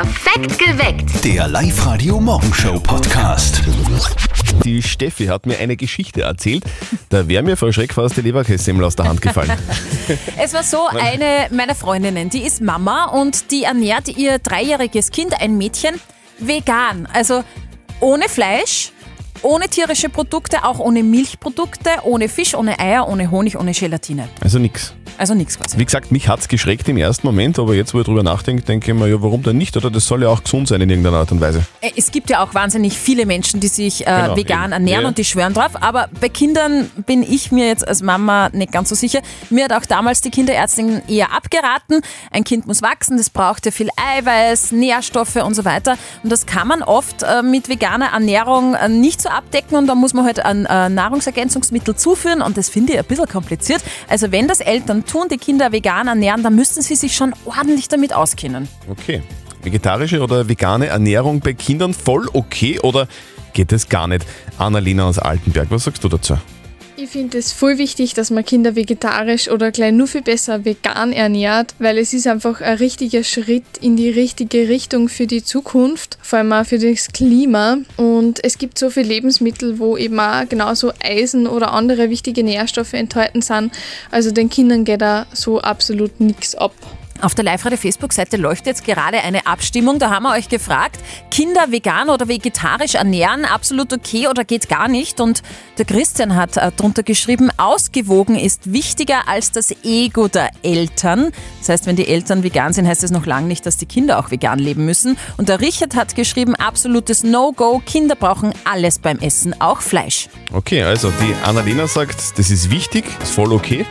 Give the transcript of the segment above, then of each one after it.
Perfekt geweckt. Der Live-Radio-Morgenshow-Podcast. Die Steffi hat mir eine Geschichte erzählt. Da wäre mir vor Schreck fast die Leberkässemmel aus der Hand gefallen. Es war so, eine meiner Freundinnen, die ist Mama und die ernährt ihr dreijähriges Kind, ein Mädchen, vegan. Also ohne Fleisch, ohne tierische Produkte, auch ohne Milchprodukte, ohne Fisch, ohne Eier, ohne Honig, ohne Gelatine. Also nix. Also nichts quasi. Wie gesagt, mich hat's geschreckt im ersten Moment, aber jetzt, wo ich drüber nachdenke, denke ich mir, ja, warum denn nicht? Oder das soll ja auch gesund sein in irgendeiner Art und Weise. Äh, Es gibt ja auch wahnsinnig viele Menschen, die sich äh, Genau, vegan eben. ernähren Ja. und die schwören drauf. Aber bei Kindern bin ich mir jetzt als Mama nicht ganz so sicher. Mir hat auch damals die Kinderärztin eher abgeraten. Ein Kind muss wachsen, das braucht ja viel Eiweiß, Nährstoffe und so weiter. Und das kann man oft äh, mit veganer Ernährung äh, nicht so abdecken und da muss man halt ein äh, Nahrungsergänzungsmittel zuführen und das finde ich ein bisschen kompliziert. Also wenn das Eltern tun, die Kinder vegan ernähren, dann müssten sie sich schon ordentlich damit auskennen. Okay. Vegetarische oder vegane Ernährung bei Kindern voll okay oder geht es gar nicht? Annalena aus Altenberg, was sagst du dazu? Ich finde es voll wichtig, dass man Kinder vegetarisch oder gleich nur viel besser vegan ernährt, weil es ist einfach ein richtiger Schritt in die richtige Richtung für die Zukunft, vor allem auch für das Klima. Und es gibt so viele Lebensmittel, wo eben auch genauso Eisen oder andere wichtige Nährstoffe enthalten sind. Also den Kindern geht da so absolut nichts ab. Auf der Live-Radio-Facebook-Seite läuft jetzt gerade eine Abstimmung. Da haben wir euch gefragt, Kinder vegan oder vegetarisch ernähren, absolut okay oder geht gar nicht? Und der Christian hat äh, drunter geschrieben, ausgewogen ist wichtiger als das Ego der Eltern. Das heißt, wenn die Eltern vegan sind, heißt es noch lange nicht, dass die Kinder auch vegan leben müssen. Und der Richard hat geschrieben, absolutes No-Go, Kinder brauchen alles beim Essen, auch Fleisch. Okay, also die Annalena sagt, das ist wichtig, ist voll okay.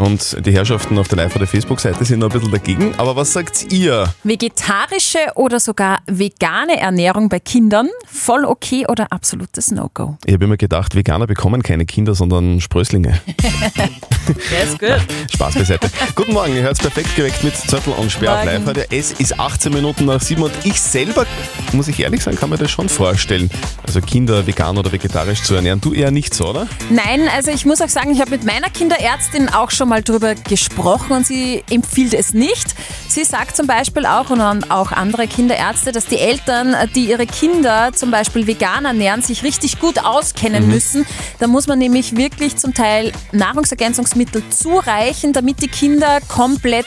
Und die Herrschaften auf der Live- oder Facebook-Seite sind noch ein bisschen dagegen. Aber was sagt ihr? Vegetarische oder sogar vegane Ernährung bei Kindern, voll okay oder absolutes No-Go? Ich habe immer gedacht, Veganer bekommen keine Kinder, sondern Sprösslinge. Ist gut. Spaß beiseite. Guten Morgen, ihr hört perfekt geweckt mit Zettel und Sperr auf live heute. Es ist 18 Minuten nach 7 und ich selber, muss ich ehrlich sagen, kann mir das schon vorstellen. Also Kinder vegan oder vegetarisch zu ernähren. Du eher nicht so, oder? Nein, also ich muss auch sagen, ich habe mit meiner Kinderärztin auch schon mal drüber gesprochen und sie empfiehlt es nicht. Sie sagt zum Beispiel auch und auch andere Kinderärzte, dass die Eltern, die ihre Kinder zum Beispiel vegan ernähren, sich richtig gut auskennen müssen. Da muss man nämlich wirklich zum Teil Nahrungsergänzungsmittel zureichen, damit die Kinder komplett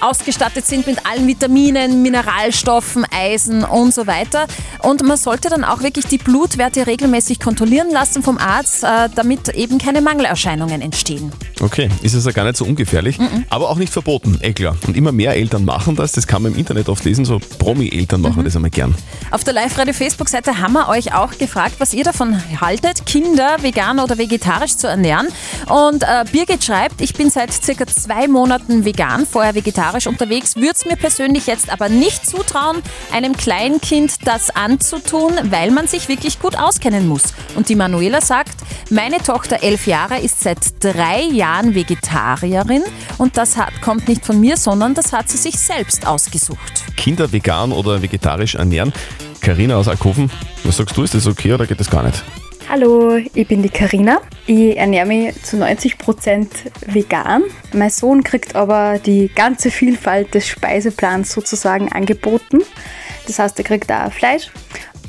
ausgestattet sind mit allen Vitaminen, Mineralstoffen, Eisen und so weiter. Und man sollte dann auch wirklich die Blutwerte regelmäßig kontrollieren lassen vom Arzt, äh, damit eben keine Mangelerscheinungen entstehen. Okay, ist es ja gar nicht so ungefährlich, aber auch nicht verboten, eh klar. Und immer mehr Eltern machen das, das kann man im Internet oft lesen, so Promi-Eltern machen das einmal gern. Auf der Live-Radio-Facebook-Seite haben wir euch auch gefragt, was ihr davon haltet, Kinder vegan oder vegetarisch zu ernähren. Und äh, Birgit schreibt, ich bin seit circa zwei Monaten vegan, vorher vegetarisch unterwegs, würde es mir persönlich jetzt aber nicht zutrauen, einem Kleinkind das anzutun, weil man sich wirklich gut auskennen muss. Und die Manuela sagt, meine Tochter, elf Jahre, ist seit drei Jahren Vegetarierin und das hat, kommt nicht von mir, sondern das hat sie sich selbst ausgesucht. Kinder vegan oder vegetarisch ernähren. Karina aus Alkoven, was sagst du, ist das okay oder geht das gar nicht? Hallo, ich bin die Karina. Ich ernähre mich zu 90% vegan. Mein Sohn kriegt aber die ganze Vielfalt des Speiseplans sozusagen angeboten. Das heißt, er kriegt auch Fleisch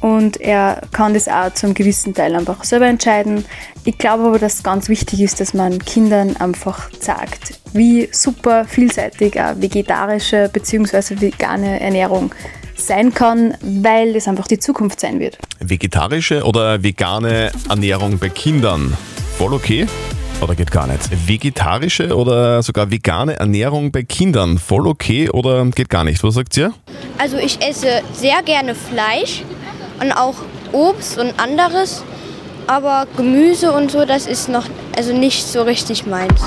und er kann das auch zum gewissen Teil einfach selber entscheiden. Ich glaube aber, dass es ganz wichtig ist, dass man Kindern einfach sagt, wie super vielseitig eine vegetarische bzw. vegane Ernährung sein kann, weil es einfach die Zukunft sein wird. Vegetarische oder vegane Ernährung bei Kindern? Voll okay? Oder geht gar nicht? Vegetarische oder sogar vegane Ernährung bei Kindern? Voll okay oder geht gar nicht? Was sagt ihr? Also ich esse sehr gerne Fleisch und auch Obst und anderes, aber Gemüse und so, das ist noch also nicht so richtig meins.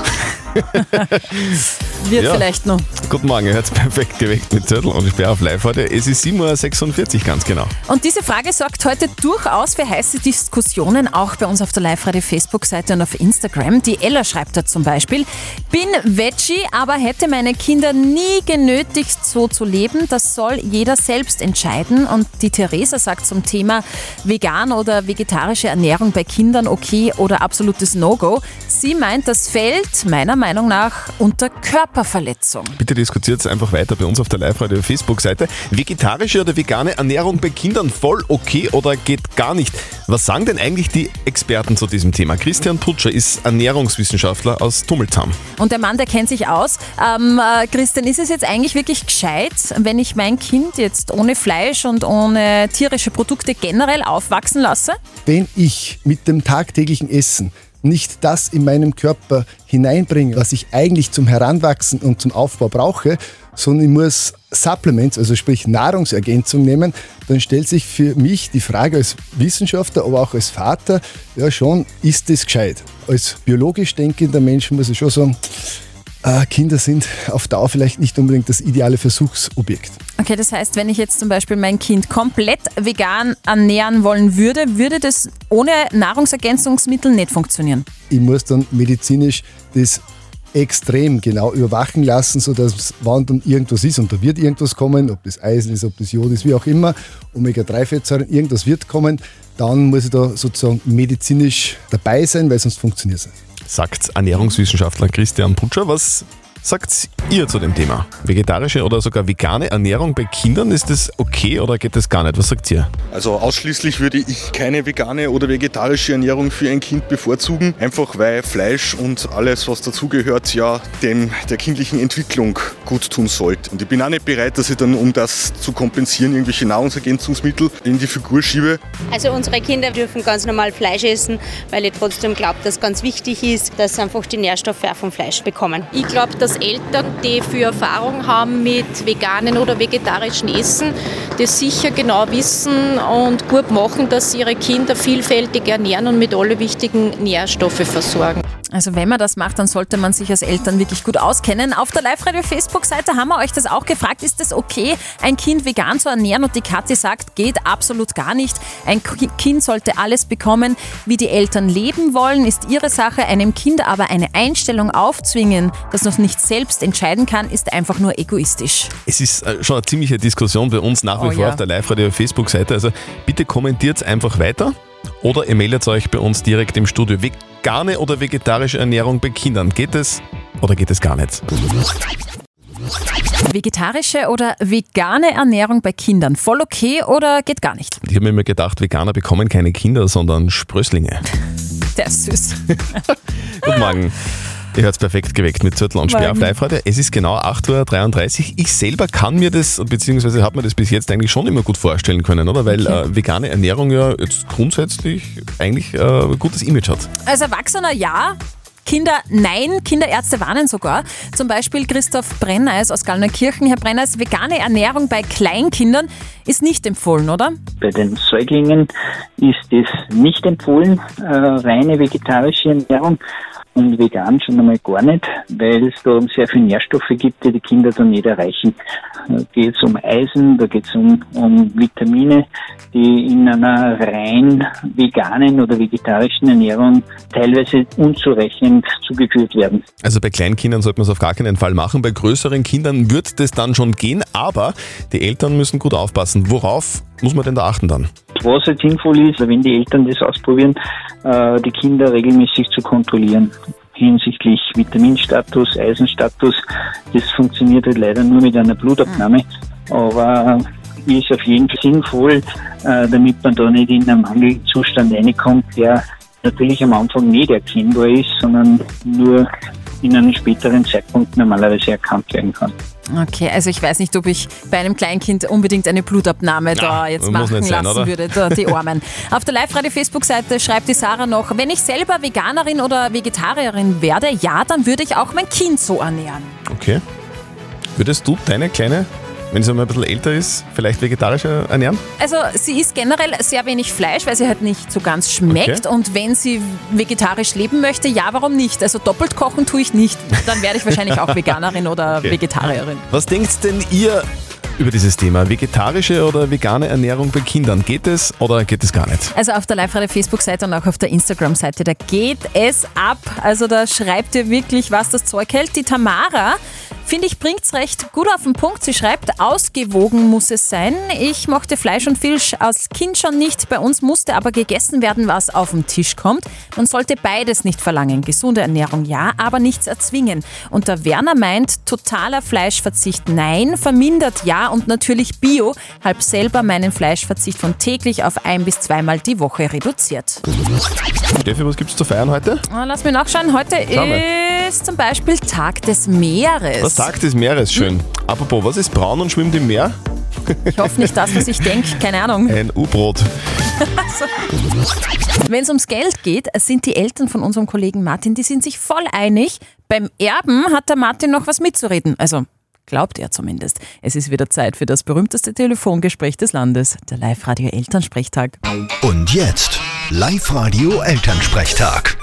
Wird Ja. vielleicht noch. Guten Morgen, ihr hört perfekt geweckt mit Zettel und Sperr auf live heute. Es ist 7.46 Uhr ganz genau. Und diese Frage sorgt heute durchaus für heiße Diskussionen, auch bei uns auf der Live-Radio-Facebook-Seite und auf Instagram. Die Ella schreibt da zum Beispiel, bin Veggie, aber hätte meine Kinder nie genötigt, so zu leben. Das soll jeder selbst entscheiden. Und die Theresa sagt zum Thema vegan oder vegetarische Ernährung bei Kindern okay oder absolutes No-Go. Sie meint, das fällt meiner Meinung nach unter Körperverletzung. Bitte diskutiert einfach weiter bei uns auf der Live-Radio Facebook-Seite. Vegetarische oder vegane Ernährung bei Kindern voll okay oder geht gar nicht? Was sagen denn eigentlich die Experten zu diesem Thema? Christian Putscher ist Ernährungswissenschaftler aus Tummeltam. Und der Mann, der kennt sich aus. Ähm, äh, Christian, ist es jetzt eigentlich wirklich gescheit, wenn ich mein Kind jetzt ohne Fleisch und ohne tierische Produkte generell aufwachsen lasse? Wenn ich mit dem tagtäglichen Essen nicht das in meinem Körper hineinbringe, was ich eigentlich zum Heranwachsen und zum Aufbau brauche, sondern ich muss Supplements, also sprich Nahrungsergänzung nehmen, dann stellt sich für mich die Frage als Wissenschaftler, aber auch als Vater, ja schon, ist das gescheit? Als biologisch denkender Mensch muss ich schon sagen, äh, Kinder sind auf Dauer vielleicht nicht unbedingt das ideale Versuchsobjekt. Okay, das heißt, wenn ich jetzt zum Beispiel mein Kind komplett vegan ernähren wollen würde, würde das ohne Nahrungsergänzungsmittel nicht funktionieren. Ich muss dann medizinisch das extrem genau überwachen lassen, sodass, wann dann irgendwas ist, und da wird irgendwas kommen, ob das Eisen ist, ob das Jod ist, wie auch immer, Omega-3-Fettsäuren, irgendwas wird kommen, dann muss ich da sozusagen medizinisch dabei sein, weil sonst funktioniert es nicht. Sagt Ernährungswissenschaftler Christian Putscher. Was sagt ihr zu dem Thema? Vegetarische oder sogar vegane Ernährung bei Kindern, ist das okay oder geht das gar nicht? Was sagt ihr? Also ausschließlich würde ich keine vegane oder vegetarische Ernährung für ein Kind bevorzugen, einfach weil Fleisch und alles, was dazugehört, ja dem der kindlichen Entwicklung gut tun sollte. Und ich bin auch nicht bereit, dass ich dann, um das zu kompensieren, irgendwelche Nahrungsergänzungsmittel in die Figur schiebe. Also unsere Kinder dürfen ganz normal Fleisch essen, weil ich trotzdem glaube, dass ganz wichtig ist, dass sie einfach die Nährstoffe auch vom Fleisch bekommen. Ich glaube, dass Eltern, die viel Erfahrung haben mit veganen oder vegetarischen Essen, das sicher genau wissen und gut machen, dass sie ihre Kinder vielfältig ernähren und mit alle wichtigen Nährstoffe versorgen. Also wenn man das macht, dann sollte man sich als Eltern wirklich gut auskennen. Auf der Live-Radio-Facebook-Seite haben wir euch das auch gefragt. Ist es okay, ein Kind vegan zu ernähren? Und die Kathi sagt, geht absolut gar nicht. Ein Kind sollte alles bekommen, wie die Eltern leben wollen, ist ihre Sache. Einem Kind aber eine Einstellung aufzwingen, das noch nicht selbst entscheiden kann, ist einfach nur egoistisch. Es ist äh, schon eine ziemliche Diskussion bei uns nach wie Oh vor ja. auf der Live-Radio-Facebook-Seite. Also bitte kommentiert einfach weiter oder ihr meldet euch bei uns direkt im Studio. Vegane oder vegetarische Ernährung bei Kindern, geht es oder geht es gar nicht? Vegetarische oder vegane Ernährung bei Kindern, voll okay oder geht gar nicht? Ich habe mir immer gedacht, Veganer bekommen keine Kinder, sondern Sprösslinge. Der ist süß. Guten Morgen. Ihr hört es perfekt geweckt mit Zürtel und Sperr auf Morgen. Live-Radio. Es ist genau 8.33 Uhr. Ich selber kann mir das, beziehungsweise habe mir das bis jetzt eigentlich schon immer gut vorstellen können, oder? Weil äh, vegane Ernährung ja jetzt grundsätzlich eigentlich äh, ein gutes Image hat. Als Erwachsener ja, Kinder nein, Kinderärzte warnen sogar. Zum Beispiel Christoph Brenneis aus Gallnerkirchen. Herr Brenneis, vegane Ernährung bei Kleinkindern ist nicht empfohlen, oder? Bei den Säuglingen ist es nicht empfohlen, äh, reine vegetarische Ernährung und vegan schon einmal gar nicht, weil es da sehr viele Nährstoffe gibt, die die Kinder dann nicht erreichen. Da geht es um Eisen, da geht es um, um Vitamine, die in einer rein veganen oder vegetarischen Ernährung teilweise unzureichend zugeführt werden. Also bei Kleinkindern sollte man es auf gar keinen Fall machen. Bei größeren Kindern wird das dann schon gehen, aber die Eltern müssen gut aufpassen. Worauf muss man denn da achten dann? Was jetzt sinnvoll ist, wenn die Eltern das ausprobieren, äh, die Kinder regelmäßig zu kontrollieren hinsichtlich Vitaminstatus, Eisenstatus. Das funktioniert halt leider nur mit einer Blutabnahme, aber ist auf jeden Fall sinnvoll, äh, damit man da nicht in einen Mangelzustand reinkommt, der natürlich am Anfang nicht erkennbar ist, sondern nur in einem späteren Zeitpunkt normalerweise erkannt werden kann. Okay, also ich weiß nicht, ob ich bei einem Kleinkind unbedingt eine Blutabnahme da jetzt machen sein, lassen oder? würde, da, die Armen. Auf der Live-Radio-Facebook-Seite schreibt die Sarah noch, wenn ich selber Veganerin oder Vegetarierin werde, ja, dann würde ich auch mein Kind so ernähren. Okay. Würdest du deine Kleine, wenn sie mal ein bisschen älter ist, vielleicht vegetarisch äh, ernähren? Also sie isst generell sehr wenig Fleisch, weil sie halt nicht so ganz schmeckt. Okay. Und wenn sie vegetarisch leben möchte, ja, warum nicht? Also doppelt kochen tue ich nicht. Dann werde ich wahrscheinlich auch Veganerin oder Okay. Vegetarierin. Was denkt denn ihr über dieses Thema? Vegetarische oder vegane Ernährung bei Kindern? Geht es oder geht es gar nicht? Also auf der Live-Radio-Facebook-Seite und auch auf der Instagram-Seite, da geht es ab. Also da schreibt ihr wirklich, was das Zeug hält. Die Tamara Finde ich, bringt's recht gut auf den Punkt. Sie schreibt, ausgewogen muss es sein. Ich mochte Fleisch und Fisch als Kind schon nicht. Bei uns musste aber gegessen werden, was auf den Tisch kommt. Man sollte beides nicht verlangen. Gesunde Ernährung ja, aber nichts erzwingen. Und der Werner meint, totaler Fleischverzicht nein, vermindert ja und natürlich Bio. Halb selber meinen Fleischverzicht von täglich auf ein bis zweimal die Woche reduziert. Steffi, was gibt's zu feiern heute? Ah, Lass mich nachschauen. Heute mal. Ist zum Beispiel Tag des Meeres. Was Tag des Meeres, schön. Apropos, was ist braun und schwimmt im Meer? Ich hoffe nicht das, was ich denke. Keine Ahnung. Ein U-Brot. Wenn es ums Geld geht, sind die Eltern von unserem Kollegen Martin, die sind sich voll einig. Beim Erben hat der Martin noch was mitzureden. Also glaubt er zumindest. Es ist wieder Zeit für das berühmteste Telefongespräch des Landes, der Live-Radio Elternsprechtag. Und jetzt Live-Radio Elternsprechtag.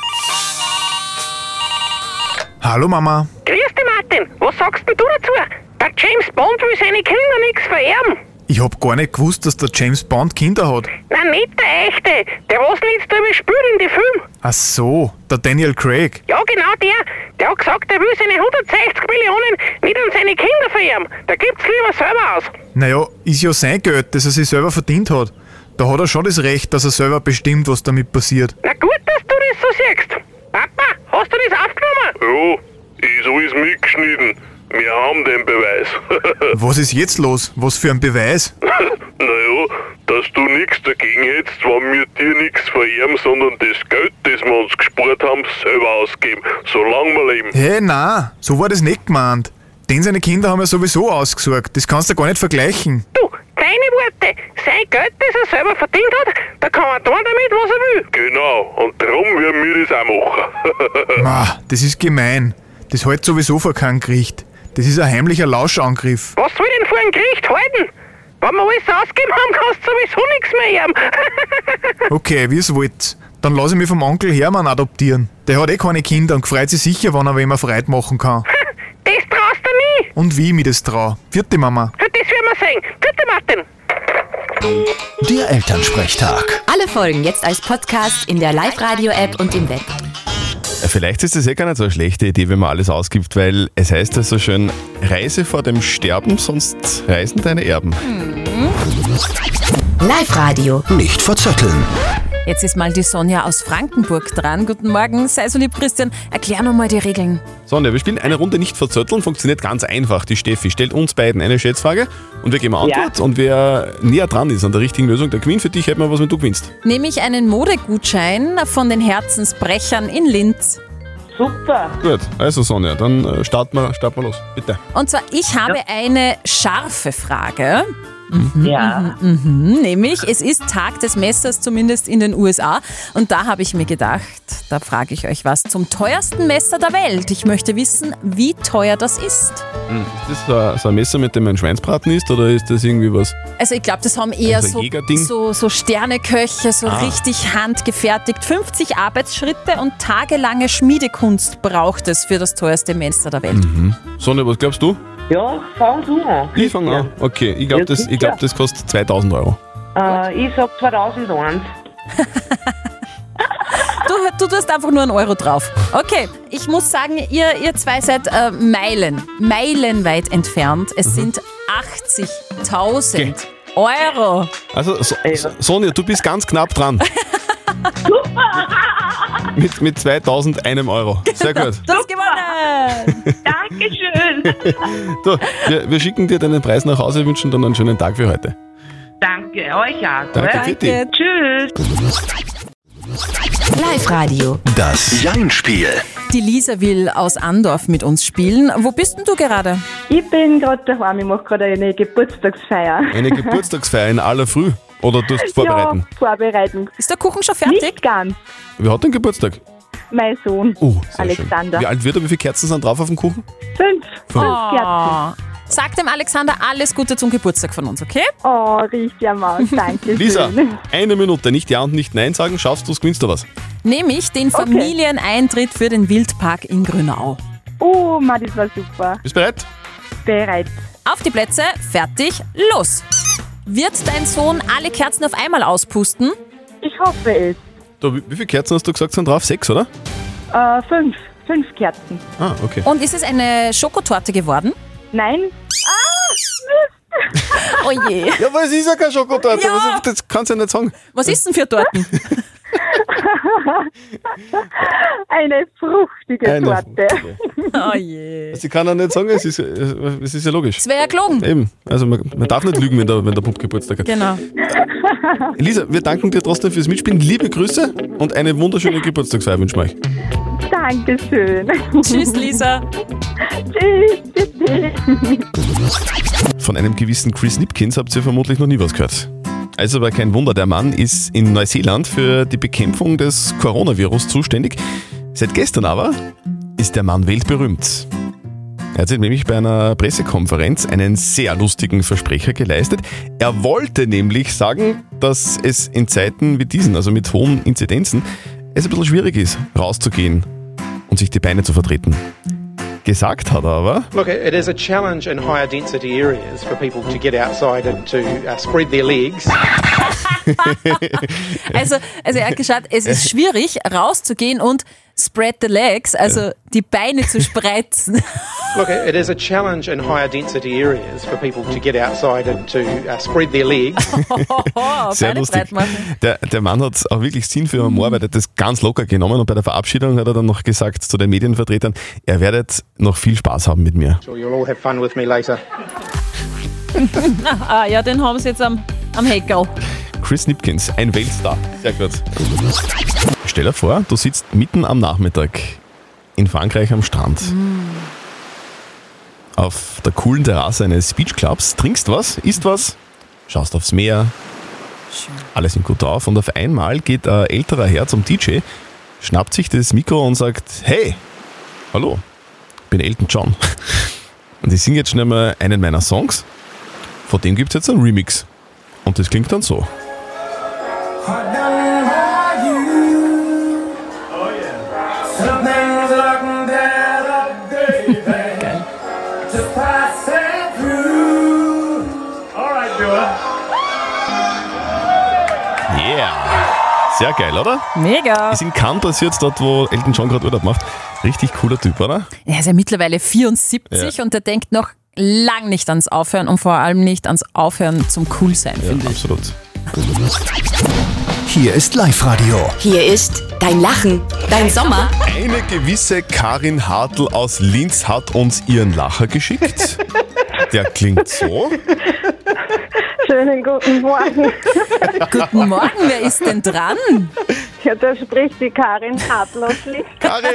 Hallo Mama. Grüß dich, Martin. Was sagst denn du dazu? Der James Bond will seine Kinder nichts vererben. Ich hab gar nicht gewusst, dass der James Bond Kinder hat. Nein, nicht der echte. Der, was jetzt drüber spielt in die Film. Ach so, der Daniel Craig. Ja, genau der. Der hat gesagt, er will seine 160 Millionen nicht an seine Kinder vererben. Da gibt's lieber selber aus. Naja, ist ja sein Geld, das er sich selber verdient hat. Da hat er schon das Recht, dass er selber bestimmt, was damit passiert. Na gut, dass du das so siehst. Papa, hast du das aufgenommen? Ja, ist alles mitgeschnitten. Wir haben den Beweis. Was ist jetzt los? Was für ein Beweis? naja, dass du nichts dagegen hättest, wenn wir dir nichts vererben, sondern das Geld, das wir uns gespart haben, selber ausgeben, solange wir leben. Hä, hey, na, so war das nicht gemeint. Den seine Kinder haben ja sowieso ausgesorgt. Das kannst du gar nicht vergleichen. Du, deine Worte. Sein Geld, das er selber verdient hat, da kann er tun damit, was er will. Genau, und darum werden wir das auch machen. Ma, das ist gemein. Das hält sowieso vor kein Gericht. Das ist ein heimlicher Lauschangriff. Was soll denn vor ein Gericht halten? Wenn wir alles ausgeben haben, kannst du sowieso nichts mehr haben. Okay, wie es wollt. Dann lass ich mich vom Onkel Hermann adoptieren. Der hat eh keine Kinder und freut sich sicher, wenn er wem Freude machen kann. das traust du nie. Und wie ich mich das trau. Vierte Mama. Das werden wir sehen. Bitte, Martin. Der Elternsprechtag. Alle Folgen jetzt als Podcast in der Live-Radio-App und im Web. Vielleicht ist es eh gar nicht so eine schlechte Idee, wenn man alles ausgibt, weil es heißt ja so schön, Reise vor dem Sterben, sonst reisen deine Erben. Live-Radio. Nicht verzetteln. Jetzt ist mal die Sonja aus Frankenburg dran. Guten Morgen, sei so lieb, Christian. Erklär nochmal die Regeln. Sonja, wir spielen eine Runde nicht verzötteln, funktioniert ganz einfach. Die Steffi stellt uns beiden eine Schätzfrage und wir geben eine Antwort. Und wer näher dran ist an der richtigen Lösung, der gewinnt. Für dich hätten wir was, wenn du gewinnst. Nehme ich einen Modegutschein von den Herzensbrechern in Linz. Super. Gut, also Sonja, dann äh, starten wir, starten wir los. Bitte. Und zwar, ich habe eine scharfe Frage. Ja. Mhm, mhm, nämlich, es ist Tag des Messers, zumindest in den USA. Und da habe ich mir gedacht, da frage ich euch was zum teuersten Messer der Welt. Ich möchte wissen, wie teuer das ist. Hm, Ist das so ein, so ein Messer, mit dem man Schweinsbraten isst oder ist das irgendwie was? Also ich glaube, das haben eher Also so, so, so Sterneköche, so Ah. richtig handgefertigt. 50 Arbeitsschritte und tagelange Schmiedekunst braucht es für das teuerste Messer der Welt. Mhm. Sonja, was glaubst du? Ja, fang du an. Ich fange an. Okay, ich glaube, Ja, das, ich glaub, das kostet 2000 Euro. Äh, ich sag 2001. Du, du tust einfach nur einen Euro drauf. Okay, ich muss sagen, ihr, ihr zwei seid äh, Meilen, meilenweit entfernt. Es sind 80.000 Okay. Euro. Also, so, so- Sonja, du bist ganz knapp dran. mit, mit 2000 einem Euro. Sehr gut. Du hast gewonnen. Dankeschön. Du, wir, wir schicken dir deinen Preis nach Hause, wünschen dann einen schönen Tag für heute. Danke, euch auch. Danke? Fitti. Tschüss. Live-Radio. Das Jein-Spiel. Die Lisa will aus Andorf mit uns spielen. Wo bist denn du gerade? Ich bin gerade daheim, ich mache gerade eine Geburtstagsfeier. Eine Geburtstagsfeier in aller Früh. Oder tust du vorbereiten? Ja, vorbereiten. Ist der Kuchen schon fertig? Nicht ganz. Wer hat denn Geburtstag? Mein Sohn, Oh, sehr Alexander. Schön. Wie alt wird er? Wie viele Kerzen sind drauf auf dem Kuchen? Fünf. Fünf. Oh. Sag dem Alexander alles Gute zum Geburtstag von uns, okay? Oh, riecht ja Maus, danke Lisa, schön. eine Minute, nicht Ja und nicht Nein sagen. Schaffst du es, gewinnst du was. Nämlich den Familieneintritt für den Wildpark in Grünau. Oh, Mann, das war super. Bist bereit? Bereit. Auf die Plätze, fertig, los! Wird dein Sohn alle Kerzen auf einmal auspusten? Ich hoffe es. Du, wie wie viele Kerzen hast du gesagt sind drauf? Sechs, oder? Äh, fünf. fünf Kerzen. Ah, okay. Und ist es eine Schokotorte geworden? Nein. Oh je. Ja, aber es ist ja keine Schokotorte. Ja. Was- Das kannst du ja nicht sagen. Was ist denn für Torten? Eine fruchtige Eine Torte. Oh je. Sie kann ja nicht sagen, es ist, es ist ja logisch. Es wäre ja gelogen. Eben. Also man, man darf nicht lügen, wenn der, wenn der Bub Geburtstag hat. Genau. Elisa, wir danken dir trotzdem fürs Mitspielen. Liebe Grüße und eine wunderschöne Geburtstagsfeier wünschen wir euch. Dankeschön. Tschüss, Lisa. Tschüss. Tschüss. Von einem gewissen Chris Nipkins habt ihr vermutlich noch nie was gehört. Also aber kein Wunder, der Mann ist in Neuseeland für die Bekämpfung des Coronavirus zuständig. Seit gestern aber ist der Mann weltberühmt. Er hat sich nämlich bei einer Pressekonferenz einen sehr lustigen Versprecher geleistet. Er wollte nämlich sagen, dass es in Zeiten wie diesen, also mit hohen Inzidenzen, es ein bisschen schwierig ist, rauszugehen und sich die Beine zu vertreten. Gesagt hat er aber, Look, it is a challenge in higher density areas for people to get outside and to uh, spread their legs. Also, also er hat geschaut, es ist schwierig rauszugehen und spread the legs, also die Beine zu spreizen. Look, it is a challenge in higher density areas for people to get outside and to uh, spread their legs. Sehr Beine lustig. breit machen. Der, der Mann hat auch wirklich Sinn für Humor, weil er das ganz locker genommen und bei der Verabschiedung hat er dann noch gesagt zu den Medienvertretern, er werdet noch viel Spaß haben mit mir. Sure, you'll all have fun with me later. ah, ja, den haben sie jetzt am, am Heckel. Chris Nipkins, ein Weltstar. Sehr gut. Stell dir vor, du sitzt mitten am Nachmittag in Frankreich am Strand. Auf der coolen Terrasse eines Beachclubs, trinkst was, isst was, schaust aufs Meer, alle sind gut drauf und auf einmal geht ein älterer Herr zum DJ, schnappt sich das Mikro und sagt, hey, hallo, ich bin Elton John. Und ich singe jetzt schnell mal einen meiner Songs. Von dem gibt es jetzt einen Remix. Und das klingt dann so. Yeah! Sehr geil, oder? Mega. Ist in Cannes passiert, dort wo Elton John gerade Urlaub macht. Richtig cooler Typ, oder? Er ist ja mittlerweile 74 Ja. und der denkt noch lang nicht ans Aufhören und vor allem nicht ans Aufhören zum Coolsein, finde ich. Absolut. Hier ist Live-Radio. Hier ist dein Lachen, dein Sommer. Eine gewisse Karin Hartl aus Linz hat uns ihren Lacher geschickt. Der klingt so. Schönen guten Morgen. Guten Morgen, wer ist denn dran? Ja, da spricht die Karin Hartl aus Linz. Karin,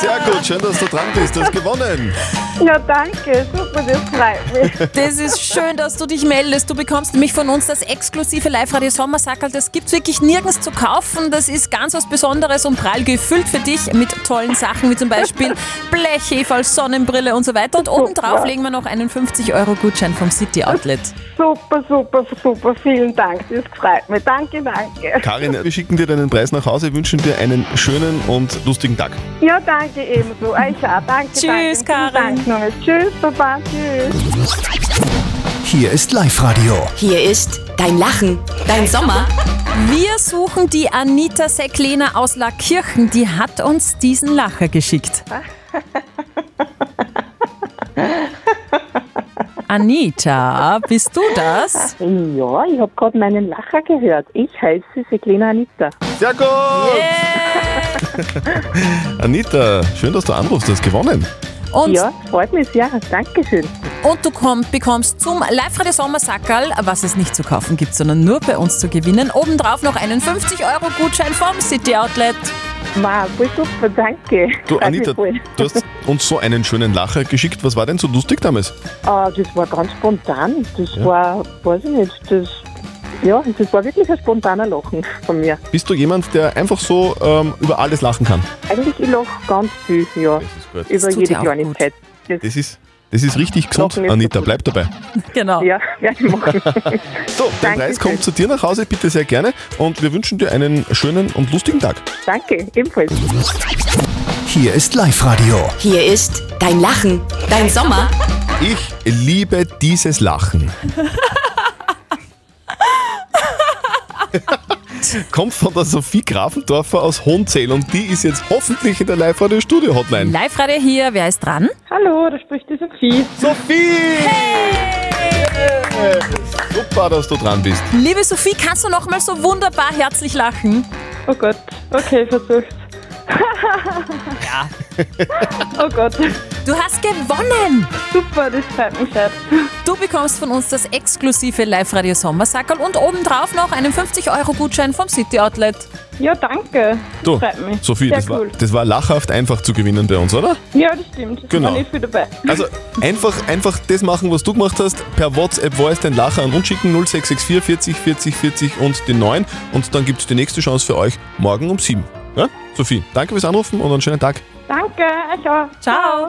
sehr gut, schön, dass du dran bist. Du hast gewonnen. Ja, danke. Super, das freut mich. Das ist schön, dass du dich meldest. Du bekommst nämlich von uns das exklusive Live-Radio Sommersackerl. Das gibt's wirklich nirgends zu kaufen. Das ist ganz was Besonderes und prall gefüllt für dich mit tollen Sachen, wie zum Beispiel Blechhefe, Sonnenbrille und so weiter. Und obendrauf legen wir noch einen 50-Euro-Gutschein vom City Outlet. Super, super, super. Vielen Dank. Das freut mich. Danke, danke. Karin, wir schicken dir deinen Preis nach Hause, wünschen dir einen schönen und lustigen Tag. Ja, danke ebenso. Euch auch. Danke, Tschüss, danke. Karin. Danke nochmal. Tschüss, Papa. Tschüss. Hier ist Live-Radio. Hier ist dein Lachen, dein Sommer. Wir suchen die Anita Secklehner aus Lackirchen. Die hat uns diesen Lacher geschickt. Anita, bist du das? Ja, ich habe gerade meinen Lacher gehört. Ich heiße Seklina Anita. Sehr gut! Anita, schön, dass du anrufst, du hast gewonnen. Und, Ja, freut mich sehr. Dankeschön. und du komm, bekommst zum Live-Radio Sommersackerl, was es nicht zu kaufen gibt, sondern nur bei uns zu gewinnen, obendrauf noch einen 50-Euro-Gutschein vom City Outlet. Wow, voll super, danke. Du, Freut Anita, du hast uns so einen schönen Lacher geschickt. Was war denn so lustig damals? Ah, das war ganz spontan. Das Ja. war, weiß ich nicht, das, ja, das war wirklich ein spontaner Lachen von mir. Bist du jemand, der einfach so ähm, über alles lachen kann? Eigentlich, ich lache ganz viel, ja. Über Das tut jede ja auch Kleinigkeit. Das, Das ist, das ist richtig gesund, Lachen ist Anita. gut. Bleib dabei. Genau. ja, werde ich machen. So, dein Preis kommt zu dir nach Hause, bitte sehr gerne. Und wir wünschen dir einen schönen und lustigen Tag. danke, ebenfalls. Hier ist Live-Radio. Hier ist dein Lachen, dein Sommer. Ich liebe dieses Lachen. kommt von der Sophie Grafendorfer aus Hohenzell und die ist jetzt hoffentlich in der Live-Radio-Studio-Hotline. Live-Radio hier, wer ist dran? Hallo, da spricht die Sophie. Sophie! Super, dass du dran bist. Liebe Sophie, kannst du noch mal so wunderbar herzlich lachen? Oh Gott, okay, versuch's. Ja. Oh Gott. Du hast gewonnen! Super, das freut mich sehr. Du bekommst von uns das exklusive Live-Radio Sommersackerl und obendrauf noch einen 50-Euro-Gutschein vom City Outlet. Ja, danke. Du, Das freut mich. Sophie, sehr das war, cool. das war lachhaft einfach zu gewinnen bei uns, oder? Ja, das stimmt. Genau. War nicht viel dabei. Also einfach, einfach das machen, was du gemacht hast. Per WhatsApp Voice den Lacher an uns schicken 0664 40 40 40 und den 9 und dann gibt es die nächste Chance für euch morgen um 7. Ja? Sophie, danke fürs Anrufen und einen schönen Tag. Danke, euch auch. Ciao.